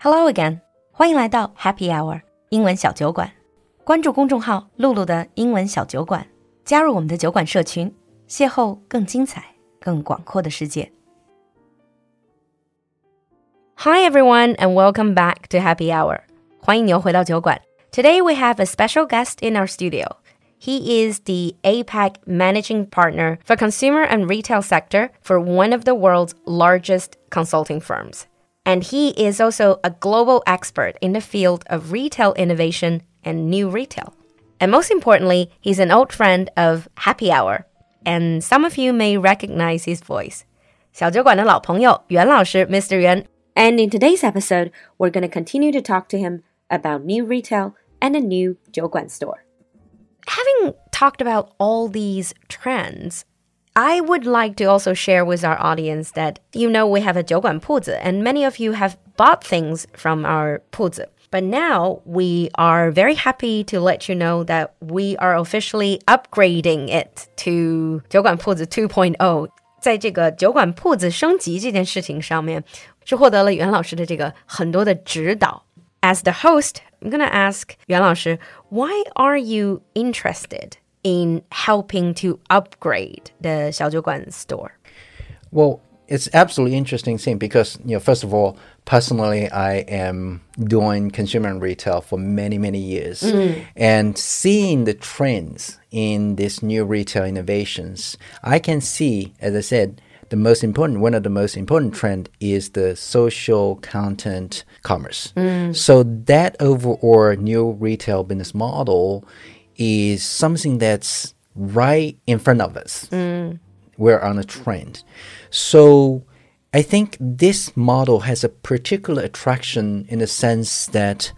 Hello again，欢迎来到 Happy Hour 英文小酒馆。关注公众号“露露的英文小酒馆”，加入我们的酒馆社群，邂逅更精彩、更广阔的世界。Hi everyone, and welcome back to Happy Hour. 欢迎你又回到酒馆。Today we have a special guest in our studio. He is the APAC managing partner for consumer and retail sector for one of the world's largest consulting firms. And he is also a global expert in the field of retail innovation and new retail. And most importantly, he's an old friend of Happy Hour. And some of you may recognize his voice. 小酒馆的老朋友袁老师 Mr. Yuan. And in today's episode, we're going to continue to talk to him about new retail and a new 酒馆 store. Having talked about all these trends, I would like to also share with our audience that you know we have a 酒馆铺子 and many of you have bought things from our 铺子. But now we are very happy to let you know that we are officially upgrading it to Jiuguan Puzi 2.0 as the host, I'm gonna ask 袁老师，Why are you interested in helping to upgrade the Xiaojiuguan store? Well, it's absolutely interesting thing because you know first of all personally i am doing consumer and retail for many many years mm. and seeing the trends in these new retail innovations i can see as i said the most important one of the most important trend is the social content commerce mm. so that overall new retail business model is something that's right in front of us mm. we're on a trend. So I think this model has a particular attraction in the sense that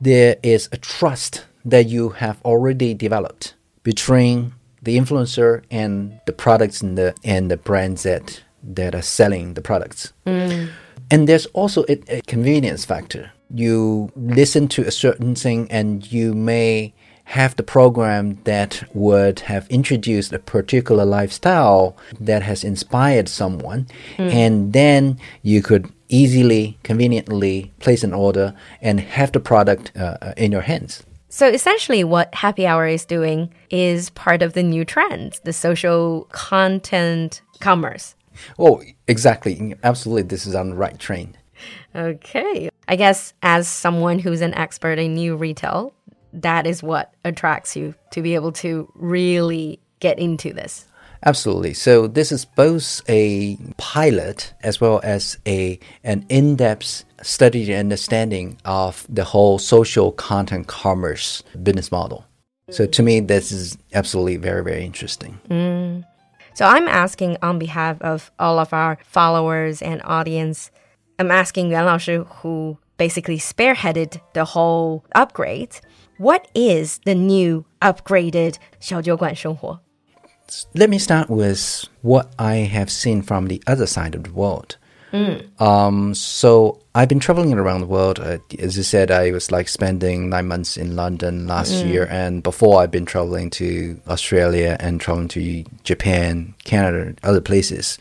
there is a trust that you have already developed between the influencer and the products and the and the brands that that are selling the products. Mm. And there's also a, a convenience factor. You listen to a certain thing and you may have the program that would have introduced a particular lifestyle that has inspired someone, and then you could easily, conveniently place an order and have the product uh, uh, in your hands. So essentially, what Happy Hour is doing is part of the new trends, the social content commerce. Oh, exactly. Absolutely. This is on the right train. Okay. I guess as someone who's an expert in new retail, that is what attracts you to be able to really get into this. Absolutely. So this is both a pilot as well as a an in-depth study and understanding of the whole social content commerce business model. So to me, this is absolutely very very interesting. Mm. So I'm asking on behalf of all of our followers and audience. I'm asking Yuan Lao who basically spearheaded the whole upgrade. What is the new upgraded 小酒馆生活? Let me start with what I have seen from the other side of the world. Um, so I've been traveling around the world. Uh, as you said, I was like spending nine months in London last year, and before I've been traveling to Australia and traveling to Japan, Canada, other places.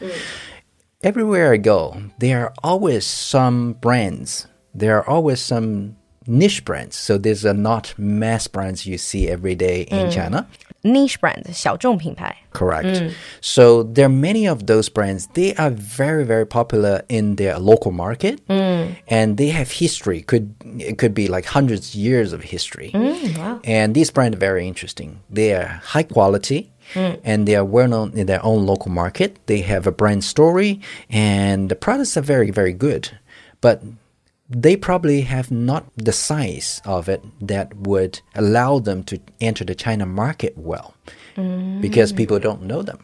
Everywhere I go, there are always some brands. There are always some niche brands. So these are not mass brands you see every day in China. Niche brand 小众品牌. Correct. So there are many of those brands. They are very, very popular in their local market, and they have history. Could it could be like hundreds of years of history. And these brands are very interesting. They are high quality. And they are well known in their own local market. They have a brand story, and the products are very, very good. But they probably have not the size of it that would allow them to enter the China market well because mm. people don't know them.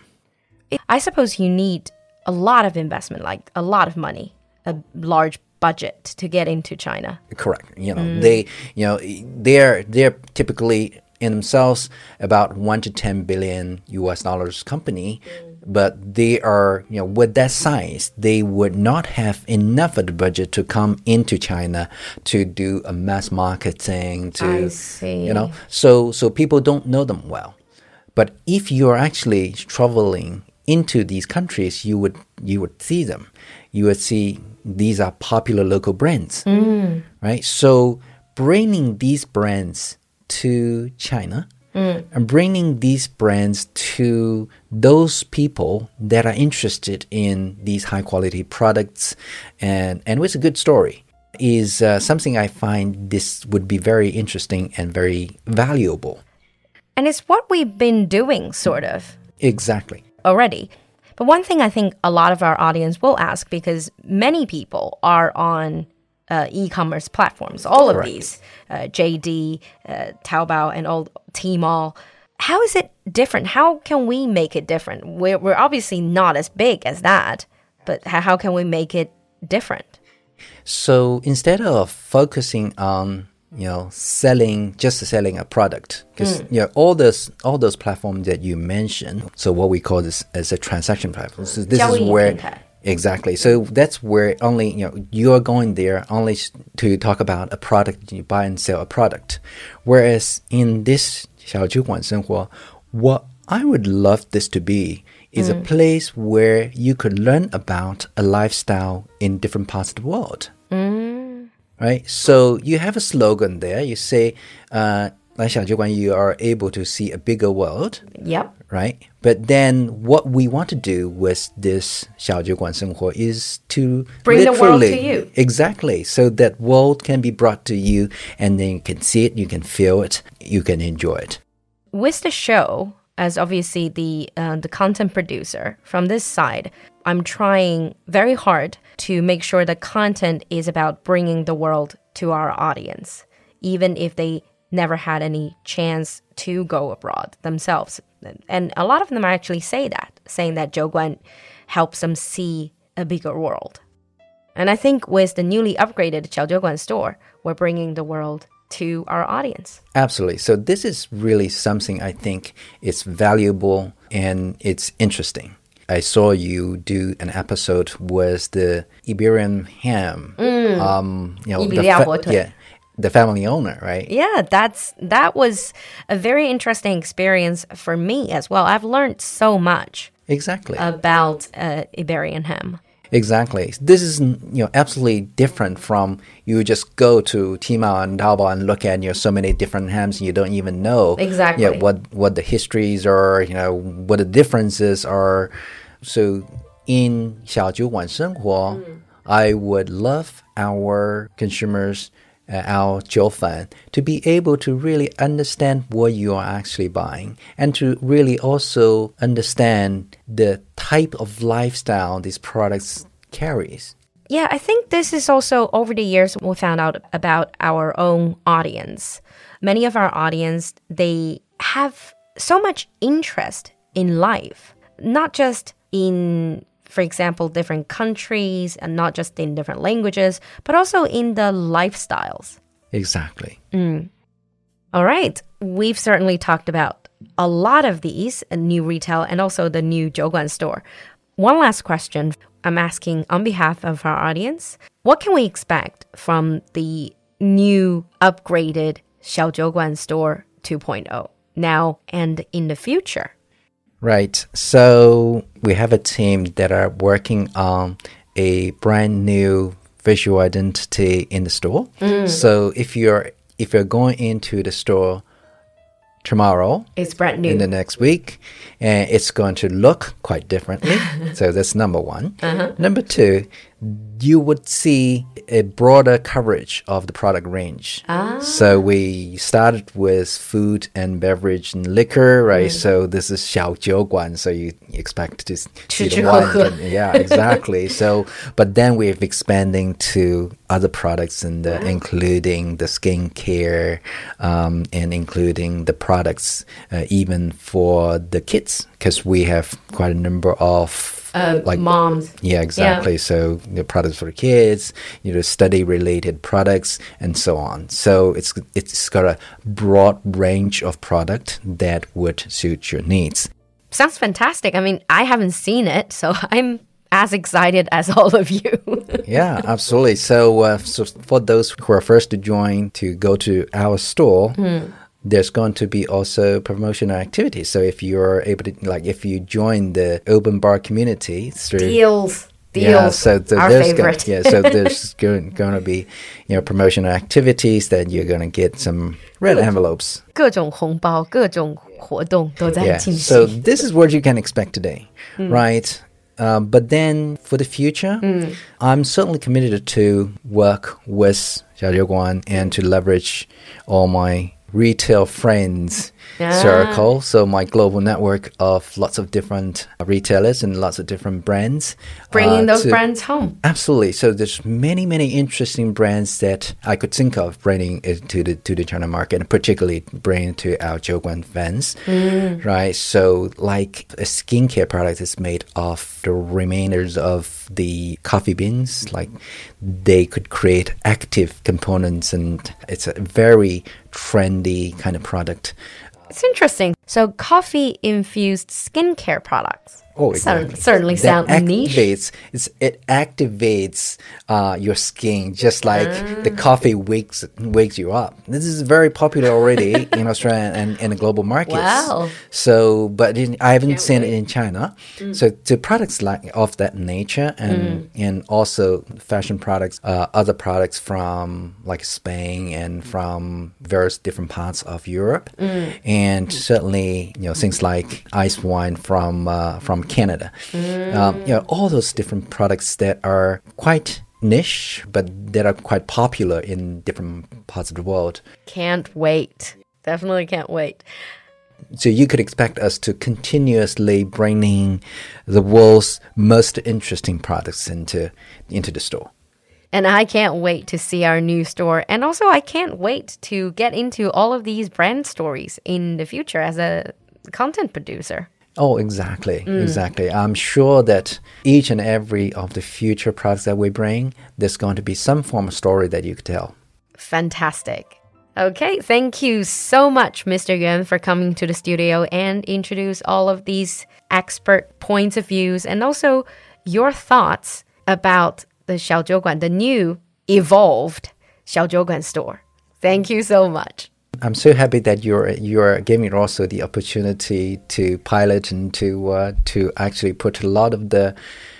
I suppose you need a lot of investment, like a lot of money, a large budget to get into China. Correct. You know, mm. they, you know, they're they're typically in themselves about one to ten billion U.S. dollars company, but they are, you know, with that size, they would not have enough of the budget to come into China to do a mass marketing to, I see. you know, so so people don't know them well. But if you're actually traveling into these countries, you would you would see them. You would see these are popular local brands, mm. right? So bringing these brands to China and bringing these brands to those people that are interested in these high quality products and and with a good story is uh, something I find this would be very interesting and very valuable. And it's what we've been doing, sort of, Exactly. already. But one thing I think a lot of our audience will ask because many people are on uh, e-commerce platforms, all of these, uh, JD, uh, Taobao, and all Tmall. How is it different? How can we make it different? We're, we're obviously not as big as that, but how can we make it different? So instead of focusing on you know selling just selling a product because mm. you know all those all those platforms that you mentioned so what we call this as a transaction platform so this is where. exactly so that's where only you know you're going there only s- to talk about a product you buy and sell a product whereas in this 小酒馆生活 what I would love this to be is a place where you could learn about a lifestyle in different parts of the world right? So you have a slogan there. You say, uh, 来小酒馆, you are able to see a bigger world, Yep. right? But then what we want to do with this 小酒馆生活 is to Bring the world to literally- you. Exactly. So that world can be brought to you and then you can see it, you can feel it, you can enjoy it. with the show, as obviously the uh, the content producer from this side, I'm trying very hard to make sure the content is about bringing the world to our audience, even if they never had any chance to go abroad themselves. And a lot of them actually say that, saying that Jiuguan helps them see a bigger world. And I think with the newly upgraded Xiaojiuguan store, we're bringing the world to our audience. Absolutely. So this is really something I think is valuable and it's interesting. I saw you do an episode with the Iberian ham. Um, you know, the yeah, the family owner, right? Yeah, that's that was a very interesting experience for me as well. I've learned so much exactly about uh, Iberian ham. Exactly. This is you know absolutely different from you just go to Tmall and Taobao and look at you know so many different hams and you don't even know exactly you know, what what the histories are, you know what the differences are. So in Xiaojiuguan mm. I would love our consumers uh, our 酒粉 to be able to really understand what you are actually buying and to really also understand the type of lifestyle these products carries. Yeah, I think this is also over the years we found out about our own audience. Many of our audience, they have so much interest in life, not just in for example, different countries and not just in different languages, but also in the lifestyles. Exactly. Mm. All right. We've certainly talked about a lot of these a new retail and also the new Jiuguan store. One last question I'm asking on behalf of our audience. What can we expect from the new upgraded Xiaojiuguan store 2.0 now and in the future? Right. So we have a team that are working on a brand new visual identity in the store. Mm. So if you're if you're going into the store tomorrow It's brand new. in the next week, and it's going to look quite differently. so that's number one. Uh-huh. Number two, you would see a broader coverage of the product range. Ah. So we started with food and beverage and liquor, right? Mm. So this is Xiao Guan, so you expect to see the wine. yeah, exactly. so, but then we're expanding to other products and uh, wow. including the skincare um, and including the products uh, even for the kids because we have quite a number of uh, like moms. yeah, exactly. So the products for kids, you know, study related products and so on. So it's it's got a broad range of product that would suit your needs. Sounds fantastic. I mean, I haven't seen it, so I'm as excited as all of you. Yeah, absolutely. So, uh, so for those who are first to join to go to our store, there's going to be also promotional activities. So if you're able to, like, if you join the open bar community through Deals. Yeah, Deals, so th- our there's go- favorite. yeah, so there's going, going to be, you know, promotional activities that you're going to get some red envelopes. 各种红包、各种活动都在 Yeah. 进 So 行。 this is what you can expect today, right? Uh, but then for the future, I'm certainly committed to work with Xiao Guan and to leverage all my retail friends Ah. circle. So my global network of lots of different retailers and lots of different brands. Bringing uh, those to- brands home. Absolutely. So there's many, many interesting brands that I could think of bringing it to the to the China market, and particularly bringing to our Jiuguan fans, right? So like a skincare product is made of the remainders of the coffee beans. Like they could create active components, and it's a very trendy kind of product. It's interesting. So, coffee infused skincare products. Oh, exactly. certainly That sound niche. activates, It's, it activates uh, your skin just like the Ah. coffee wakes wakes you up. This is very popular already in Australia and in the global markets. Wow. So, but in, I haven't seen it in China. So, the products like of that nature and and also fashion products, uh, other products from like Spain and from various different parts of Europe, and certainly you know things like ice wine from uh, from Canada. Um, you know all those different products that are quite niche, but that are quite popular in different parts of the world. Can't wait. Definitely can't wait. So you could expect us to continuously bringing the world's most interesting products into into the store. And I can't wait to see our new store. And also, I can't wait to get into all of these brand stories in the future as a content producer. Oh, exactly, mm. exactly. I'm sure that each and every of the future products that we bring, there's going to be some form of story that you could tell. Fantastic. Okay, thank you so much, Mr. Yuan, for coming to the studio and introduce all of these expert points of views and also your thoughts about the Xiaojiuguan, the new evolved Xiaojiuguan store. Thank you so much. I'm so happy that you're you're giving also the opportunity to pilot and to uh, to actually put a lot of the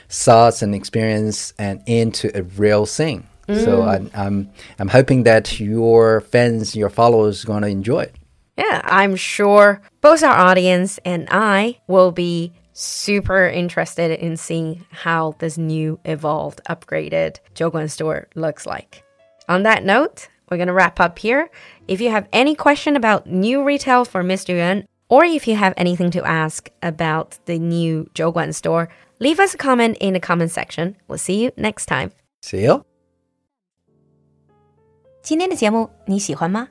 thoughts and experience and into a real thing. So I'm, I'm I'm hoping that your fans, your followers, are going to enjoy it. Yeah, I'm sure both our audience and I will be super interested in seeing how this new evolved, upgraded Jiuguan store looks like. On that note, we're going to wrap up here. If you have any question about new retail for Mr. Yuan, or if you have anything to ask about the new Jiuguan store, leave us a comment in the comment section. We'll see you next time. See you. 今天的节目你喜欢吗？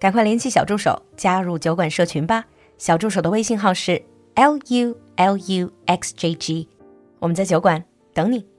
赶快联系小助手加入酒馆社群吧。小助手的微信号是 l u l u x j g，我们在酒馆等你。